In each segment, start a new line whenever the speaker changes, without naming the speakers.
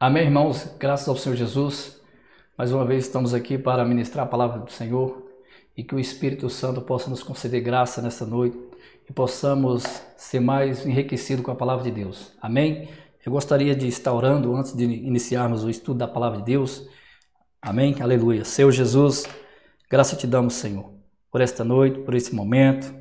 Amém, irmãos? Graças ao Senhor Jesus. Mais uma vez estamos aqui para ministrar a palavra do Senhor e que o Espírito Santo possa nos conceder graça nesta noite e possamos ser mais enriquecidos com a palavra de Deus. Amém? Eu gostaria de estar orando antes de iniciarmos o estudo da palavra de Deus. Amém? Aleluia. Senhor Jesus, graça te damos, Senhor, por esta noite, por esse momento,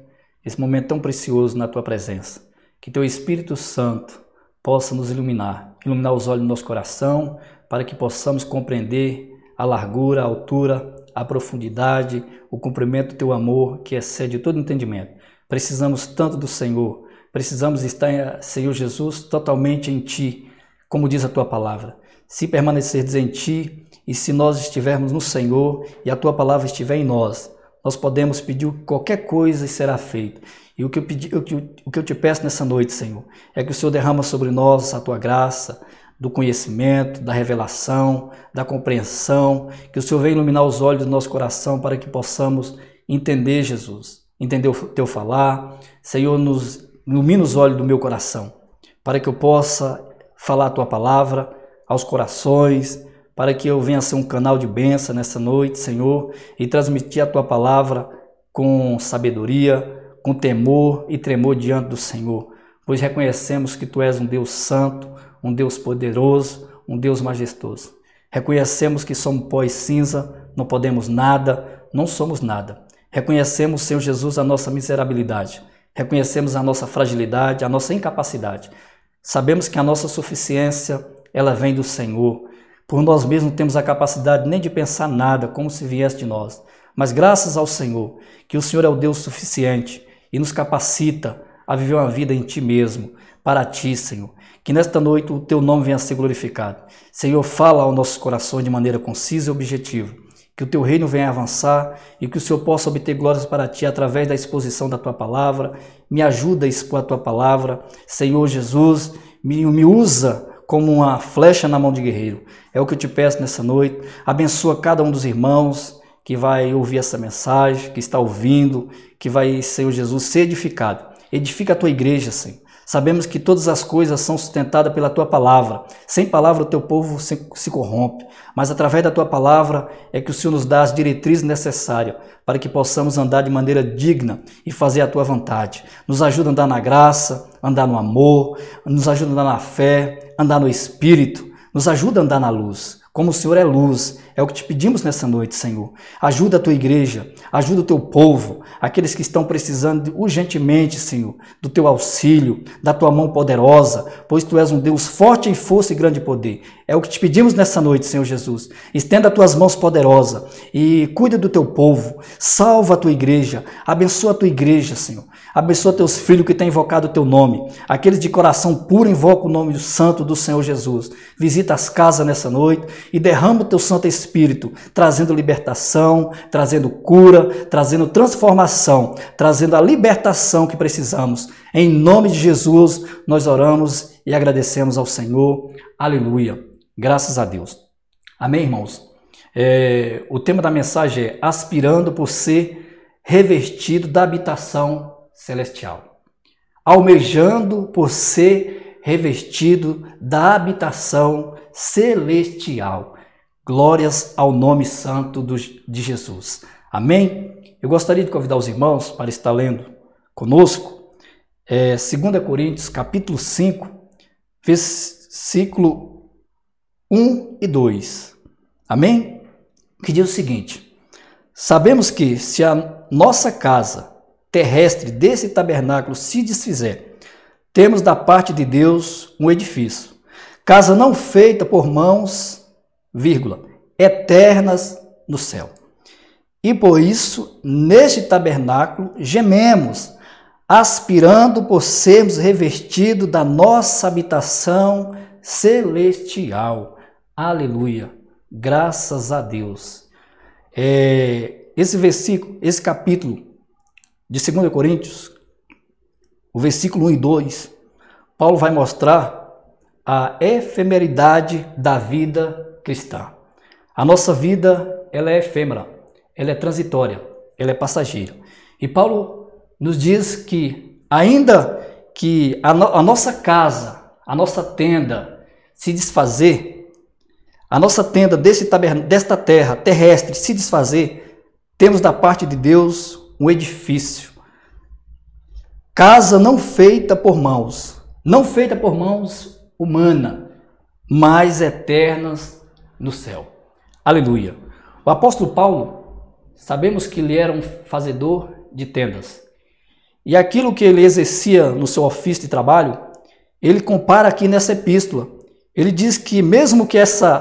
esse momento tão precioso na tua presença. Que teu Espírito Santo possa nos iluminar, iluminar os olhos do nosso coração, para que possamos compreender a largura, a altura, a profundidade, o cumprimento do teu amor que excede todo entendimento. Precisamos tanto do Senhor, precisamos estar, Senhor Jesus, totalmente em Ti, como diz a Tua palavra. Se permanecerdes em Ti e se nós estivermos no Senhor e a Tua palavra estiver em nós, nós podemos pedir qualquer coisa e será feito. E o que, eu pedi, o, que, o que eu te peço nessa noite, Senhor, é que o Senhor derrama sobre nós a tua graça, do conhecimento, da revelação, da compreensão, que o Senhor venha iluminar os olhos do nosso coração para que possamos entender Jesus, entender o teu falar. Senhor, nos ilumina os olhos do meu coração, para que eu possa falar a tua palavra aos corações, para que eu venha ser um canal de bênção nessa noite, Senhor, e transmitir a tua palavra com sabedoria, com temor e tremor diante do Senhor, pois reconhecemos que Tu és um Deus santo, um Deus poderoso, um Deus majestoso. Reconhecemos que somos pó e cinza, não podemos nada, não somos nada. Reconhecemos, Senhor Jesus, a nossa miserabilidade. Reconhecemos a nossa fragilidade, a nossa incapacidade. Sabemos que a nossa suficiência, ela vem do Senhor. Por nós mesmos temos a capacidade nem de pensar nada como se viesse de nós. Mas graças ao Senhor, que o Senhor é o Deus suficiente, e nos capacita a viver uma vida em Ti mesmo, para Ti, Senhor. Que nesta noite o Teu nome venha a ser glorificado. Senhor, fala ao nosso coração de maneira concisa e objetiva. Que o Teu reino venha avançar e que o Senhor possa obter glórias para Ti através da exposição da Tua palavra. Me ajuda a expor a Tua palavra. Senhor Jesus, me, me usa como uma flecha na mão de guerreiro. É o que eu te peço nessa noite. Abençoa cada um dos irmãos que vai ouvir essa mensagem, que está ouvindo, que vai, Senhor Jesus, ser edificado. Edifica a tua igreja, Senhor. Sabemos que todas as coisas são sustentadas pela tua palavra. Sem palavra o teu povo se, se, corrompe, mas através da tua palavra é que o Senhor nos dá as diretrizes necessárias para que possamos andar de maneira digna e fazer a tua vontade. Nos ajuda a andar na graça, andar no amor, nos ajuda a andar na fé, andar no espírito, nos ajuda a andar na luz. Como o Senhor é luz, é o que te pedimos nessa noite, Senhor. Ajuda a tua igreja, ajuda o teu povo, aqueles que estão precisando urgentemente, Senhor, do teu auxílio, da tua mão poderosa, pois tu és um Deus forte em força e grande poder. É o que te pedimos nessa noite, Senhor Jesus. Estenda as tuas mãos poderosas e cuida do teu povo, salva a tua igreja, abençoa a tua igreja, Senhor. Abençoa teus filhos que têm invocado o teu nome. Aqueles de coração puro invocam o nome do santo do Senhor Jesus. Visita as casas nessa noite e derrama o teu Santo Espírito, trazendo libertação, trazendo cura, trazendo transformação, trazendo a libertação que precisamos. Em nome de Jesus, nós oramos e agradecemos ao Senhor. Aleluia. Graças a Deus. Amém, irmãos? É, o tema da mensagem é aspirando por ser revestido da habitação celestial, almejando por ser revestido da habitação celestial. Glórias ao nome santo de Jesus. Amém? Eu gostaria de convidar os irmãos para estar lendo conosco é, 2 Coríntios capítulo 5, versículo 1 e 2. Amém? Que diz o seguinte: Sabemos que se a nossa casa terrestre desse tabernáculo se desfizer, temos da parte de Deus um edifício, casa não feita por mãos, vírgula, eternas no céu. E por isso, neste tabernáculo, gememos, aspirando por sermos revestidos da nossa habitação celestial. Aleluia. Graças a Deus. É, esse versículo, esse capítulo de 2 Coríntios, o versículo 1 e 2, Paulo vai mostrar a efemeridade da vida cristã. A nossa vida, ela é efêmera, ela é transitória, ela é passageira. E Paulo nos diz que ainda que a, no, a nossa casa, a nossa tenda se desfazer, a nossa tenda desse desta terra terrestre se desfazer, temos da parte de Deus um edifício. Casa não feita por mãos, não feita por mãos humana, mas eternas no céu. Aleluia. O apóstolo Paulo, sabemos que ele era um fazedor de tendas. E aquilo que ele exercia no seu ofício de trabalho, ele compara aqui nessa epístola. Ele diz que mesmo que essa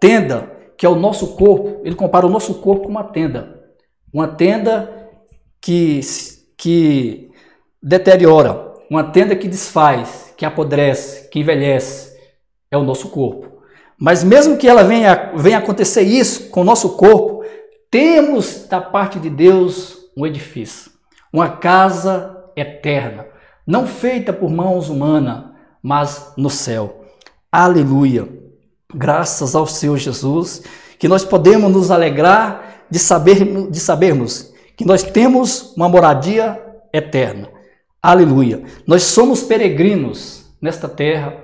tenda, que é o nosso corpo, ele compara o nosso corpo com uma tenda. Uma tenda que, que deteriora, uma tenda que desfaz, que apodrece, que envelhece, é o nosso corpo. Mas mesmo que ela venha, venha acontecer isso com o nosso corpo, temos da parte de Deus um edifício, uma casa eterna, não feita por mãos humanas, mas no céu. Aleluia! Graças ao Senhor Jesus, que nós podemos nos alegrar de, saber, de sabermos que nós temos uma moradia eterna. Aleluia! Nós somos peregrinos nesta terra,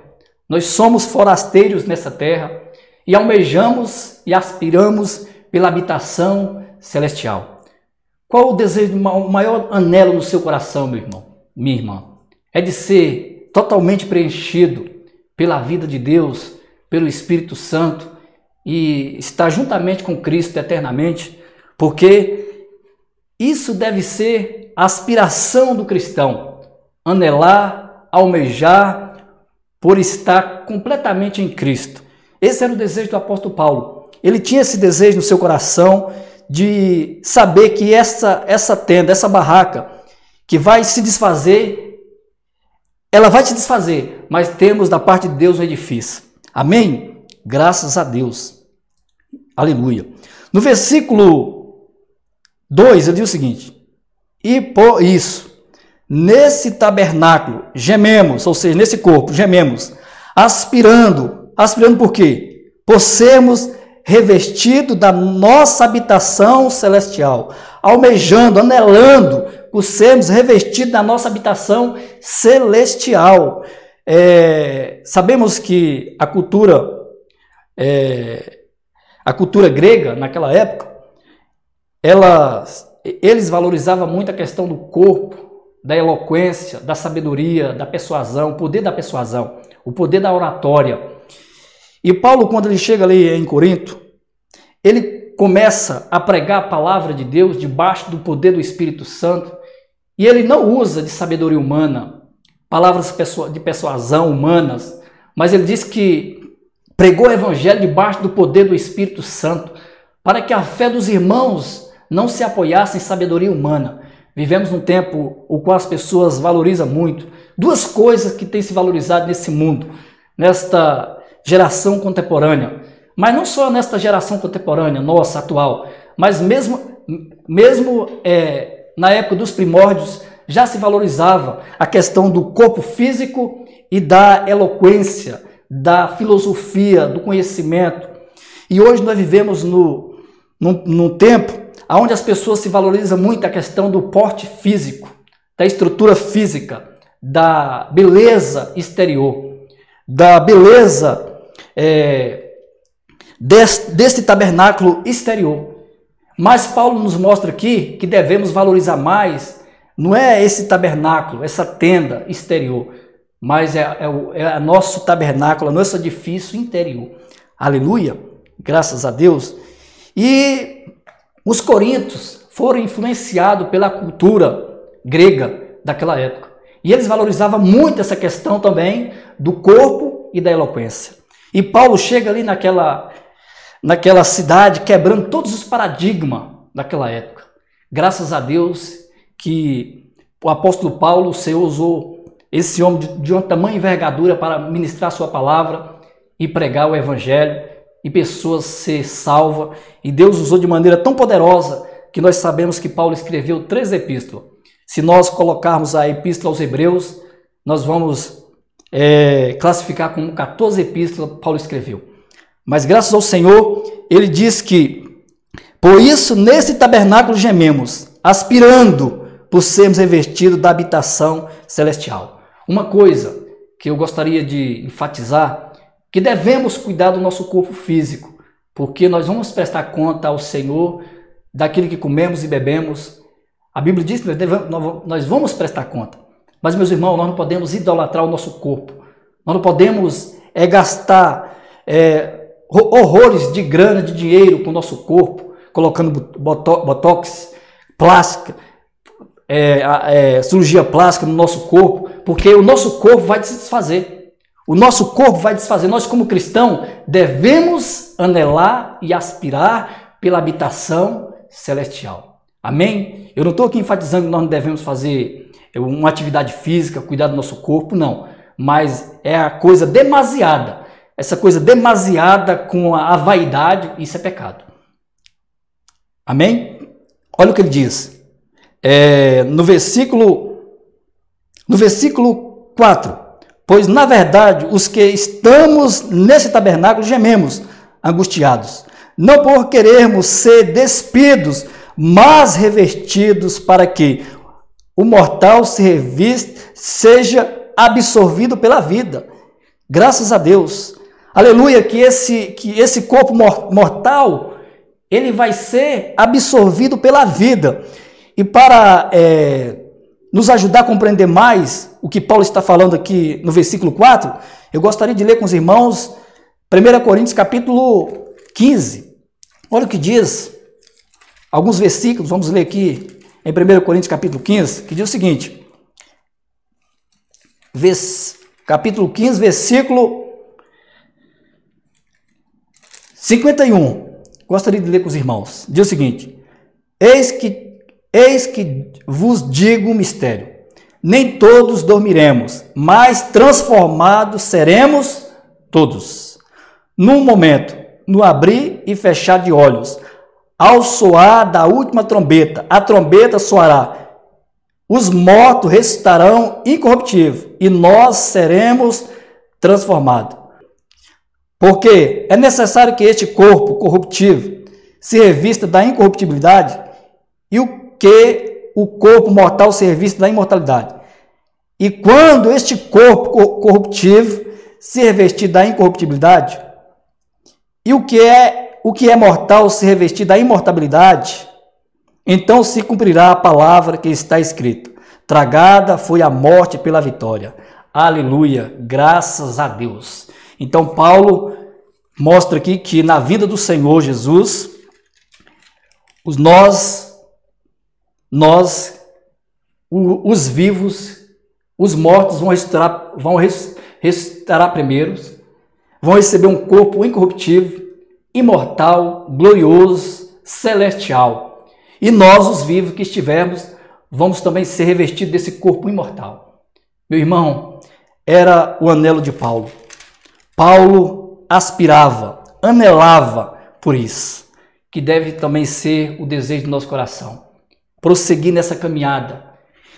nós somos forasteiros nessa terra e almejamos e aspiramos pela habitação celestial. Qual o desejo, o maior anelo no seu coração, meu irmão, minha irmã? É de ser totalmente preenchido pela vida de Deus, pelo Espírito Santo e estar juntamente com Cristo eternamente, porque isso deve ser a aspiração do cristão, anelar, almejar por estar completamente em Cristo. Esse era o desejo do apóstolo Paulo. Ele tinha esse desejo no seu coração de saber que essa, essa tenda, essa barraca, que vai se desfazer, ela vai se desfazer, mas temos da parte de Deus um edifício. Amém? Graças a Deus. Aleluia. No versículo 2, ele diz o seguinte: E por isso, Nesse tabernáculo gememos, ou seja, nesse corpo gememos, aspirando, aspirando por quê? Por sermos revestidos da nossa habitação celestial, almejando, anelando por sermos revestidos da nossa habitação celestial. É, sabemos que a cultura, é, a cultura grega naquela época, ela, eles valorizavam muito a questão do corpo, da eloquência, da sabedoria, da persuasão, o poder da persuasão, o poder da oratória. E Paulo, quando ele chega ali em Corinto, ele começa a pregar a palavra de Deus debaixo do poder do Espírito Santo, e ele não usa de sabedoria humana, palavras de persuasão humanas, mas ele diz que pregou o evangelho debaixo do poder do Espírito Santo, para que a fé dos irmãos não se apoiasse em sabedoria humana, Vivemos num tempo o qual as pessoas valorizam muito duas coisas que têm se valorizado nesse mundo, nesta geração contemporânea. Mas não só nesta geração contemporânea, nossa, atual, mas mesmo, mesmo é, na época dos primórdios, já se valorizava a questão do corpo físico e da eloquência, da filosofia, do conhecimento. E hoje nós vivemos no, num, num tempo onde as pessoas se valorizam muito a questão do porte físico, da estrutura física, da beleza exterior, da beleza é, deste, deste tabernáculo exterior. Mas Paulo nos mostra aqui que devemos valorizar mais, não é esse tabernáculo, essa tenda exterior, mas é, é, o, é nosso tabernáculo, nosso edifício interior. Aleluia, graças a Deus. E os coríntios foram influenciados pela cultura grega daquela época. E eles valorizavam muito essa questão também do corpo e da eloquência. E Paulo chega ali naquela, naquela cidade quebrando todos os paradigmas daquela época. Graças a Deus que o apóstolo Paulo, o Senhor usou esse homem de, de uma tamanha envergadura para ministrar sua palavra e pregar o evangelho e pessoas ser salvas. E Deus usou de maneira tão poderosa que nós sabemos que Paulo escreveu três epístolas. Se nós colocarmos a epístola aos Hebreus, nós vamos é, classificar como 14 epístolas Paulo escreveu. Mas graças ao Senhor, ele diz que, por isso, nesse tabernáculo gememos, aspirando por sermos revestidos da habitação celestial. Uma coisa que eu gostaria de enfatizar que devemos cuidar do nosso corpo físico, porque nós vamos prestar conta ao Senhor daquilo que comemos e bebemos. A Bíblia diz que nós vamos prestar conta. Mas, meus irmãos, nós não podemos idolatrar o nosso corpo. Nós não podemos é, gastar é, horrores de grana, de dinheiro com o nosso corpo, colocando botox, plástica, é, é, cirurgia plástica no nosso corpo, porque o nosso corpo vai se desfazer. O nosso corpo vai desfazer. Nós, como cristão, devemos anelar e aspirar pela habitação celestial. Amém? Eu não estou aqui enfatizando que nós não devemos fazer uma atividade física, cuidar do nosso corpo, não. Mas é a coisa demasiada. Essa coisa demasiada com a vaidade, isso é pecado. Amém? Olha o que ele diz. É, no versículo no versículo 4. Pois na verdade, os que estamos nesse tabernáculo gememos, angustiados, não por querermos ser despidos, mas revestidos para que o mortal se reviste, seja absorvido pela vida. Graças a Deus. Aleluia, que esse, que esse corpo mortal, ele vai ser absorvido pela vida. E para é, nos ajudar a compreender mais o que Paulo está falando aqui no versículo 4, eu gostaria de ler com os irmãos 1 Coríntios capítulo 15. Olha o que diz, alguns versículos, vamos ler aqui em 1 Coríntios capítulo 15, que diz o seguinte, capítulo 15, versículo 51. Gostaria de ler com os irmãos. Diz o seguinte: Eis que, eis que vos digo um mistério. Nem todos dormiremos, mas transformados seremos todos. Num momento, no abrir e fechar de olhos, ao soar da última trombeta, a trombeta soará. Os mortos ressuscitarão incorruptíveis e nós seremos transformados. Porque é necessário que este corpo corruptível se revista da incorruptibilidade e o que o corpo mortal se revista da imortalidade. E quando este corpo corruptível se revestir da incorruptibilidade, e o que é o que é mortal se revestir da imortabilidade, então se cumprirá a palavra que está escrita: Tragada foi a morte pela vitória. Aleluia, graças a Deus. Então Paulo mostra aqui que na vida do Senhor Jesus, os nós nós os vivos, os mortos vão ressuscitar, vão ressuscitar primeiros, vão receber um corpo incorruptível, imortal, glorioso, celestial. E nós, os vivos que estivermos, vamos também ser revestidos desse corpo imortal. Meu irmão, era o anelo de Paulo. Paulo aspirava, anelava por isso, que deve também ser o desejo do nosso coração. Prosseguir nessa caminhada,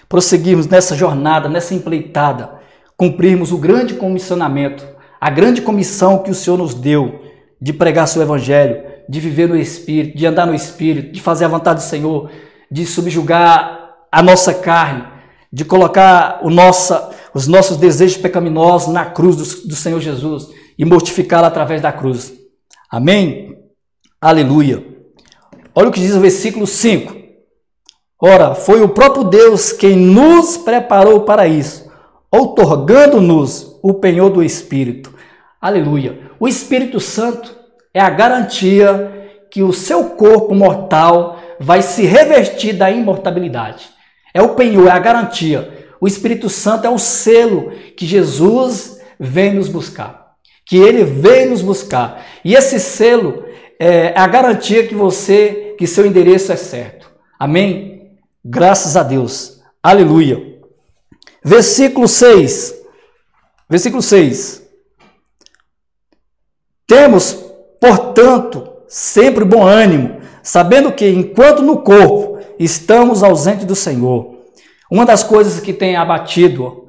prosseguirmos nessa jornada, nessa empleitada, cumprirmos o grande comissionamento, a grande comissão que o Senhor nos deu de pregar seu evangelho, de viver no Espírito, de andar no Espírito, de fazer a vontade do Senhor, de subjugar a nossa carne, de colocar nossa, os nossos desejos pecaminosos na cruz do, do Senhor Jesus e mortificá-la através da cruz. Amém? Aleluia. Olha o que diz o versículo 5. Ora, foi o próprio Deus quem nos preparou para isso, outorgando-nos o penhor do Espírito. Aleluia. O Espírito Santo é a garantia que o seu corpo mortal vai se revestir da imortabilidade. É o penhor, é a garantia. O Espírito Santo é o selo que Jesus vem nos buscar. Que ele vem nos buscar. E esse selo é a garantia que você, que seu endereço é certo. Amém? Graças a Deus. Aleluia. Versículo 6. Versículo 6. Temos, portanto, sempre bom ânimo, sabendo que enquanto no corpo estamos ausentes do Senhor. Uma das coisas que tem abatido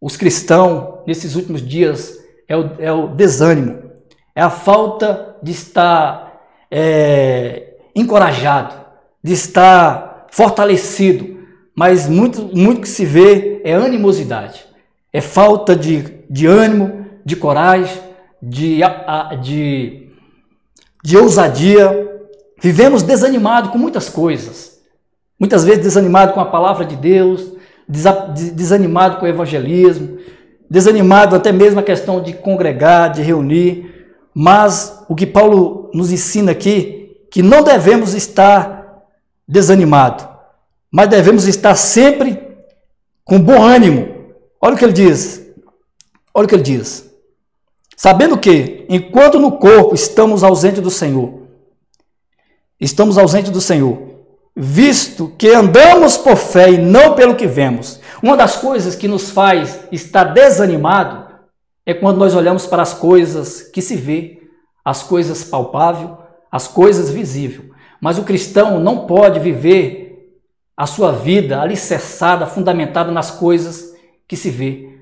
os cristãos nesses últimos dias é o, é o desânimo, é a falta de estar é, encorajado, de estar fortalecido, mas muito, muito que se vê é animosidade, é falta de, de ânimo, de coragem, de, de, de ousadia, vivemos desanimado com muitas coisas. Muitas vezes desanimado com a palavra de Deus, desanimado com o evangelismo, desanimado até mesmo a questão de congregar, de reunir. Mas o que Paulo nos ensina aqui, que não devemos estar desanimado, mas devemos estar sempre com bom ânimo. Olha o que ele diz. Olha o que ele diz. Sabendo que, enquanto no corpo estamos ausentes do Senhor, estamos ausentes do Senhor, visto que andamos por fé e não pelo que vemos. Uma das coisas que nos faz estar desanimado é quando nós olhamos para as coisas que se vê, as coisas palpáveis, as coisas visíveis. Mas o cristão não pode viver a sua vida alicerçada, fundamentada nas coisas que se vê,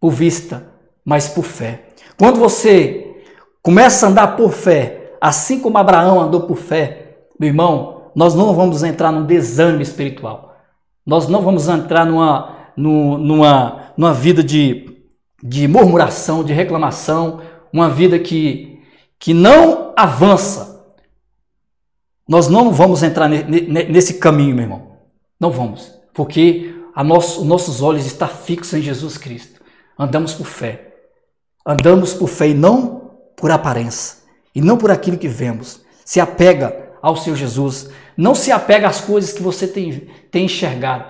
por vista, mas por fé. Quando você começa a andar por fé, assim como Abraão andou por fé, meu irmão, nós não vamos entrar num desânimo espiritual. Nós não vamos entrar numa, numa, numa vida de, de murmuração, de reclamação, uma vida que, que não avança. Nós não vamos entrar nesse caminho, meu irmão. Não vamos. Porque nosso, nossos olhos estão fixos em Jesus Cristo. Andamos por fé. Andamos por fé e não por aparência. E não por aquilo que vemos. Se apega ao seu Jesus. Não se apega às coisas que você tem, tem enxergado,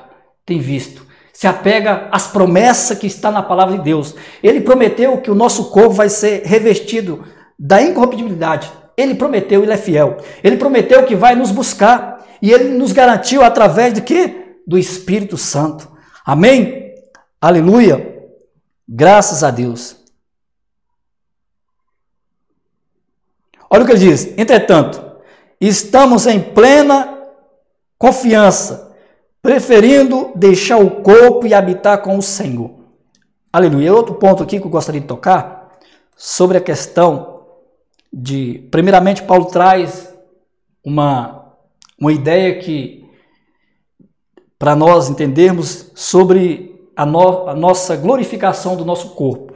tem visto. Se apega às promessas que está na palavra de Deus. Ele prometeu que o nosso corpo vai ser revestido da incorruptibilidade. Ele prometeu, ele é fiel. Ele prometeu que vai nos buscar e ele nos garantiu através de quê? Do Espírito Santo. Amém? Aleluia. Graças a Deus. Olha o que ele diz. Entretanto, estamos em plena confiança, preferindo deixar o corpo e habitar com o Senhor. Aleluia. Outro ponto aqui que eu gostaria de tocar sobre a questão de, primeiramente, Paulo traz uma, uma ideia que, para nós entendermos sobre a, no, a nossa glorificação do nosso corpo.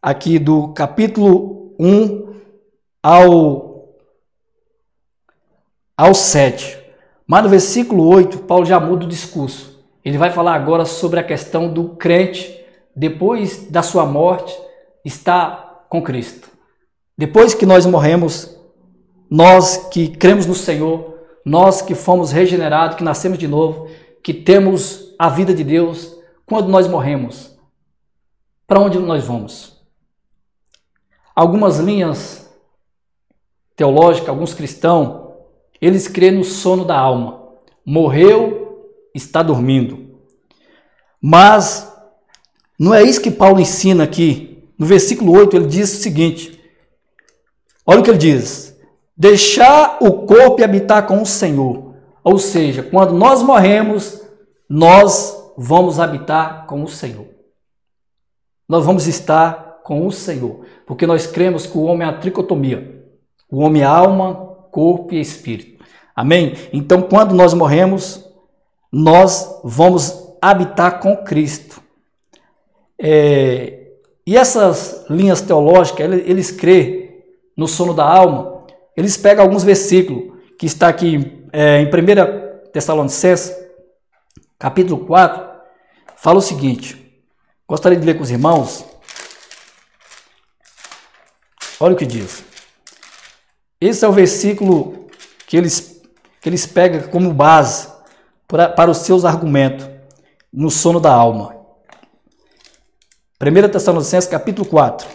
Aqui do capítulo 1 ao ao 7. Mas no versículo 8, Paulo já muda o discurso. Ele vai falar agora sobre a questão do crente, depois da sua morte, estar com Cristo. Depois que nós morremos, nós que cremos no Senhor, nós que fomos regenerados, que nascemos de novo, que temos a vida de Deus, quando nós morremos, para onde nós vamos? Algumas linhas teológicas, alguns cristãos eles creem no sono da alma. Morreu, está dormindo. Mas não é isso que Paulo ensina aqui. No versículo 8 ele diz o seguinte: olha o que ele diz: deixar o corpo e habitar com o Senhor. Ou seja, quando nós morremos, nós vamos habitar com o Senhor. Nós vamos estar com o Senhor, porque nós cremos que o homem é a tricotomia. O homem é alma, corpo e espírito. Amém? Então, quando nós morremos, nós vamos habitar com Cristo. É, e essas linhas teológicas, eles, crê no sono da alma, eles pegam alguns versículos que está aqui é, em 1 Tessalonicenses, capítulo 4, fala o seguinte. Gostaria de ler com os irmãos. Olha o que diz. Esse é o versículo que eles que eles pegam como base para, para os seus argumentos no sono da alma. 1 Tessalonicenses capítulo 4,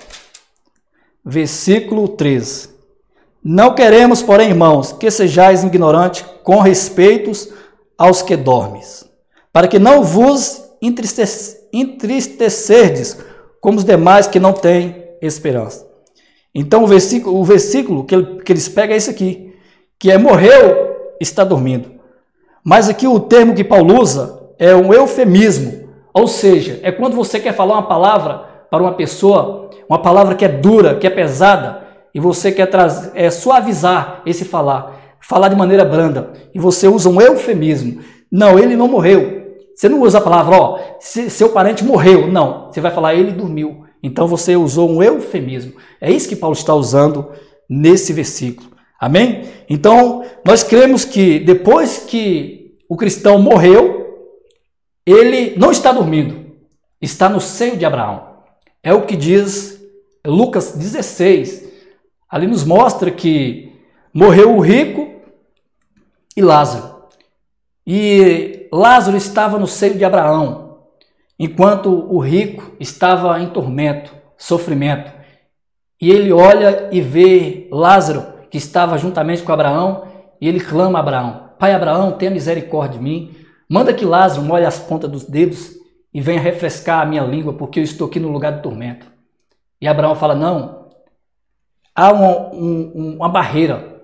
versículo 13. Não queremos, porém, irmãos, que sejais ignorantes com respeitos aos que dormes, para que não vos entristecerdes como os demais que não têm esperança. Então o versículo, o versículo que, que eles pegam é esse aqui, que é morreu está dormindo. Mas aqui o termo que Paulo usa é um eufemismo, ou seja, é quando você quer falar uma palavra para uma pessoa, uma palavra que é dura, que é pesada, e você quer trazer, é, suavizar esse falar, falar de maneira branda, e você usa um eufemismo. Não, ele não morreu. Você não usa a palavra, ó, seu parente morreu. Não, você vai falar, ele dormiu. Então você usou um eufemismo. É isso que Paulo está usando nesse versículo. Amém? Então, nós cremos que depois que o cristão morreu, ele não está dormindo, está no seio de Abraão. É o que diz Lucas 16. Ali nos mostra que morreu o rico e Lázaro. E Lázaro estava no seio de Abraão, enquanto o rico estava em tormento, sofrimento. E ele olha e vê Lázaro que estava juntamente com Abraão, e ele clama a Abraão: Pai Abraão, tenha misericórdia de mim. Manda que Lázaro molhe as pontas dos dedos e venha refrescar a minha língua, porque eu estou aqui no lugar do tormento. E Abraão fala: Não, há uma, um, uma barreira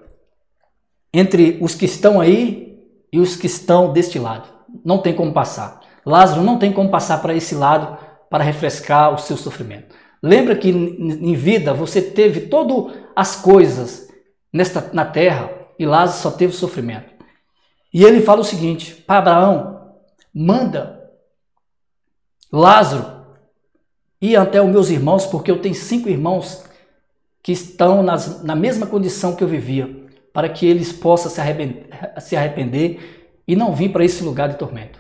entre os que estão aí e os que estão deste lado. Não tem como passar. Lázaro não tem como passar para esse lado para refrescar o seu sofrimento. Lembra que em vida você teve todas as coisas nesta, na terra e Lázaro só teve sofrimento. E ele fala o seguinte para Abraão: manda Lázaro ir até os meus irmãos, porque eu tenho cinco irmãos que estão nas, na mesma condição que eu vivia, para que eles possam se arrepender, se arrepender e não vir para esse lugar de tormento.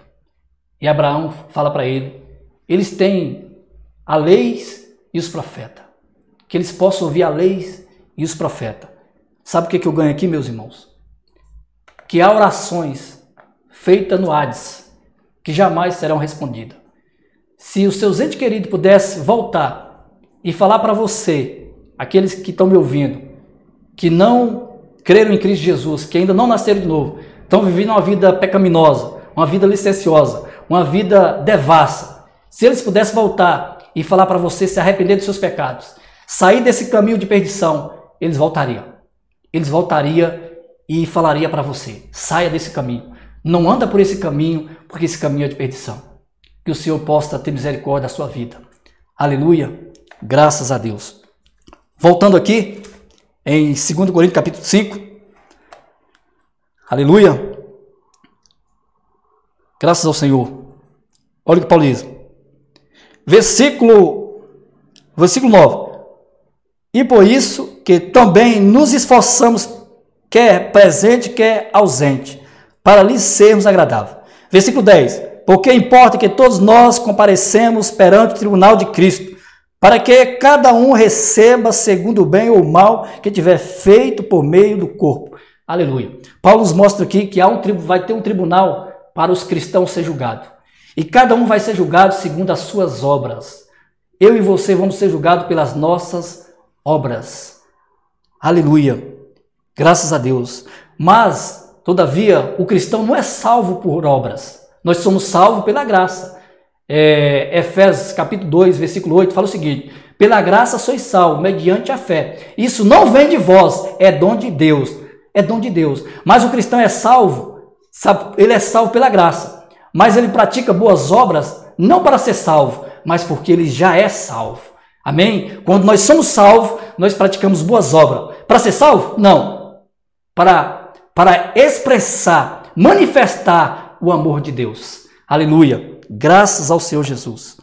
E Abraão fala para ele: eles têm a lei e os profetas, que eles possam ouvir a lei e os profetas. Sabe o que, que eu ganho aqui, meus irmãos? Que há orações feitas no Hades que jamais serão respondidas. Se os seus entes queridos pudessem voltar e falar para você, aqueles que estão me ouvindo, que não creram em Cristo Jesus, que ainda não nasceram de novo, estão vivendo uma vida pecaminosa, uma vida licenciosa, uma vida devassa. Se eles pudessem voltar e falar para você se arrepender dos seus pecados, sair desse caminho de perdição, eles voltariam eles voltaria e falaria para você: saia desse caminho. Não anda por esse caminho, porque esse caminho é de perdição. Que o Senhor possa ter misericórdia da sua vida. Aleluia. Graças a Deus. Voltando aqui em 2 Coríntios capítulo 5. Aleluia. Graças ao Senhor. Olha o que Paulo diz. Versículo, versículo 9. E por isso que também nos esforçamos, quer presente, quer ausente, para lhe sermos agradáveis. Versículo 10. Porque importa que todos nós comparecemos perante o tribunal de Cristo, para que cada um receba segundo o bem ou o mal que tiver feito por meio do corpo. Aleluia. Paulo nos mostra aqui que há um, vai ter um tribunal para os cristãos ser julgado. E cada um vai ser julgado segundo as suas obras. Eu e você vamos ser julgados pelas nossas obras. Aleluia. Graças a Deus. Mas, todavia, o cristão não é salvo por obras. Nós somos salvos pela graça. É, Efésios capítulo 2, versículo 8, fala o seguinte: Pela graça sois salvos, mediante a fé. Isso não vem de vós, é dom de Deus. É dom de Deus. Mas o cristão é salvo, ele é salvo pela graça. Mas ele pratica boas obras não para ser salvo, mas porque ele já é salvo. Amém? Quando nós somos salvos, nós praticamos boas obras. Para ser salvo? Não. Para, para expressar, manifestar o amor de Deus. Aleluia. Graças ao Senhor Jesus.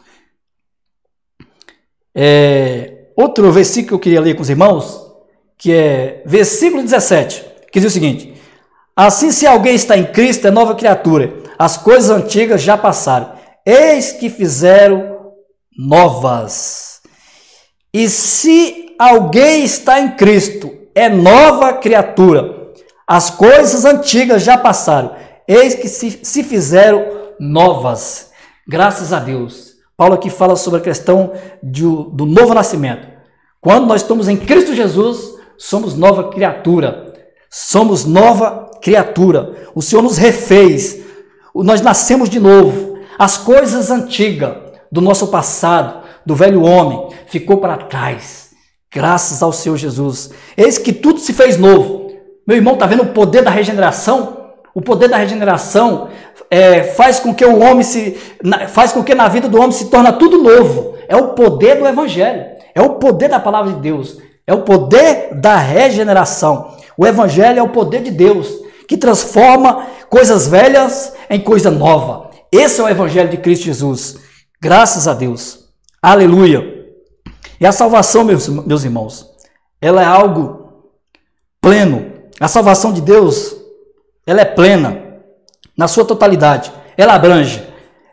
É, outro versículo que eu queria ler com os irmãos, que é versículo 17, que diz o seguinte: Assim, se alguém está em Cristo, é nova criatura. As coisas antigas já passaram. Eis que fizeram novas. E se alguém está em Cristo, é nova criatura. As coisas antigas já passaram, eis que se, se fizeram novas. Graças a Deus. Paulo aqui fala sobre a questão de, do novo nascimento. Quando nós estamos em Cristo Jesus, somos nova criatura. Somos nova criatura. O Senhor nos refez. Nós nascemos de novo. As coisas antigas do nosso passado do velho homem ficou para trás, graças ao Senhor Jesus. Eis que tudo se fez novo. Meu irmão, está vendo o poder da regeneração? O poder da regeneração é, faz com que o homem se faz com que na vida do homem se torna tudo novo. É o poder do evangelho, é o poder da palavra de Deus, é o poder da regeneração. O evangelho é o poder de Deus que transforma coisas velhas em coisa nova. Esse é o evangelho de Cristo Jesus. Graças a Deus. Aleluia. E a salvação, meus, meus irmãos, ela é algo pleno. A salvação de Deus, ela é plena na sua totalidade. Ela abrange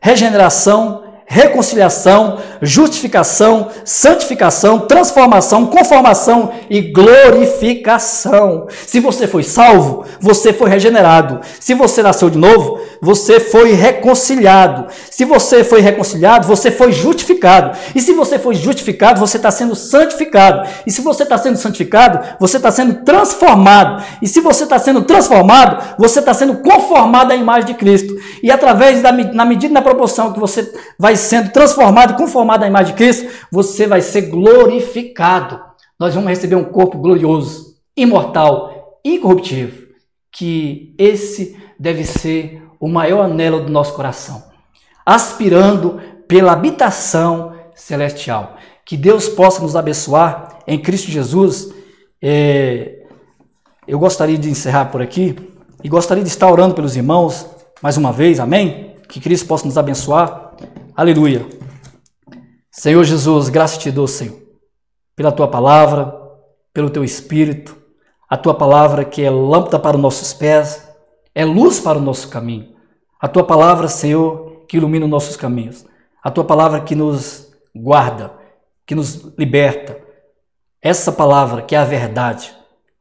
regeneração, reconciliação, justificação, santificação, transformação, conformação e glorificação. Se você foi salvo, você foi regenerado. Se você nasceu de novo, você foi reconciliado. Se você foi reconciliado, você foi justificado. E se você foi justificado, você está sendo santificado. E se você está sendo santificado, você está sendo transformado. E se você está sendo transformado, você está sendo conformado à imagem de Cristo. E através da na medida e na proporção que você vai sendo transformado e conformado à imagem de Cristo, você vai ser glorificado. Nós vamos receber um corpo glorioso, imortal, incorruptível. Que esse deve ser o maior anelo do nosso coração, aspirando pela habitação celestial. Que Deus possa nos abençoar em Cristo Jesus. É, eu gostaria de encerrar por aqui e gostaria de estar orando pelos irmãos mais uma vez, amém? Que Cristo possa nos abençoar. Aleluia. Senhor Jesus, graças te dou, Senhor, pela tua palavra, pelo teu espírito, a tua palavra que é lâmpada para os nossos pés, é luz para o nosso caminho. A tua palavra, Senhor, que ilumina os nossos caminhos. A tua palavra que nos guarda, que nos liberta. Essa palavra que é a verdade,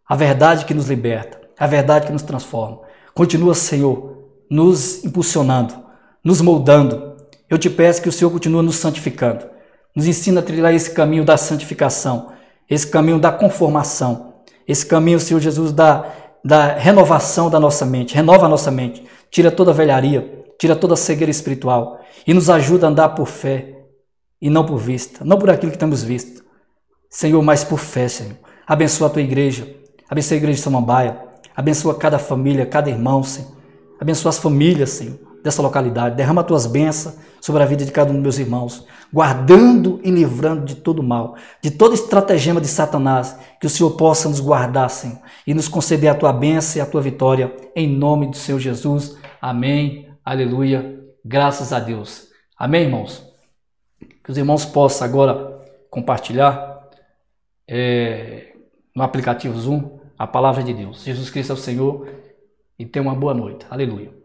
a verdade que nos liberta, a verdade que nos transforma. Continua, Senhor, nos impulsionando, nos moldando, eu te peço que o Senhor continue nos santificando. Nos ensina a trilhar esse caminho da santificação, esse caminho da conformação, esse caminho, Senhor Jesus, da, da renovação da nossa mente. Renova a nossa mente. Tira toda a velharia, tira toda a cegueira espiritual e nos ajuda a andar por fé e não por vista, não por aquilo que temos visto. Senhor, mas por fé, Senhor. Abençoa a tua igreja, abençoa a igreja de Samambaia, abençoa cada família, cada irmão, Senhor. Abençoa as famílias, Senhor dessa localidade. Derrama tuas bênçãos sobre a vida de cada um dos meus irmãos, guardando e livrando de todo mal, de todo estratagema de Satanás, que o Senhor possa nos guardar, Senhor, e nos conceder a tua bênção e a tua vitória, em nome do Senhor Jesus. Amém. Aleluia. Graças a Deus. Amém, irmãos? Que os irmãos possam agora compartilhar é, no aplicativo Zoom a palavra de Deus. Jesus Cristo é o Senhor e tenha uma boa noite. Aleluia.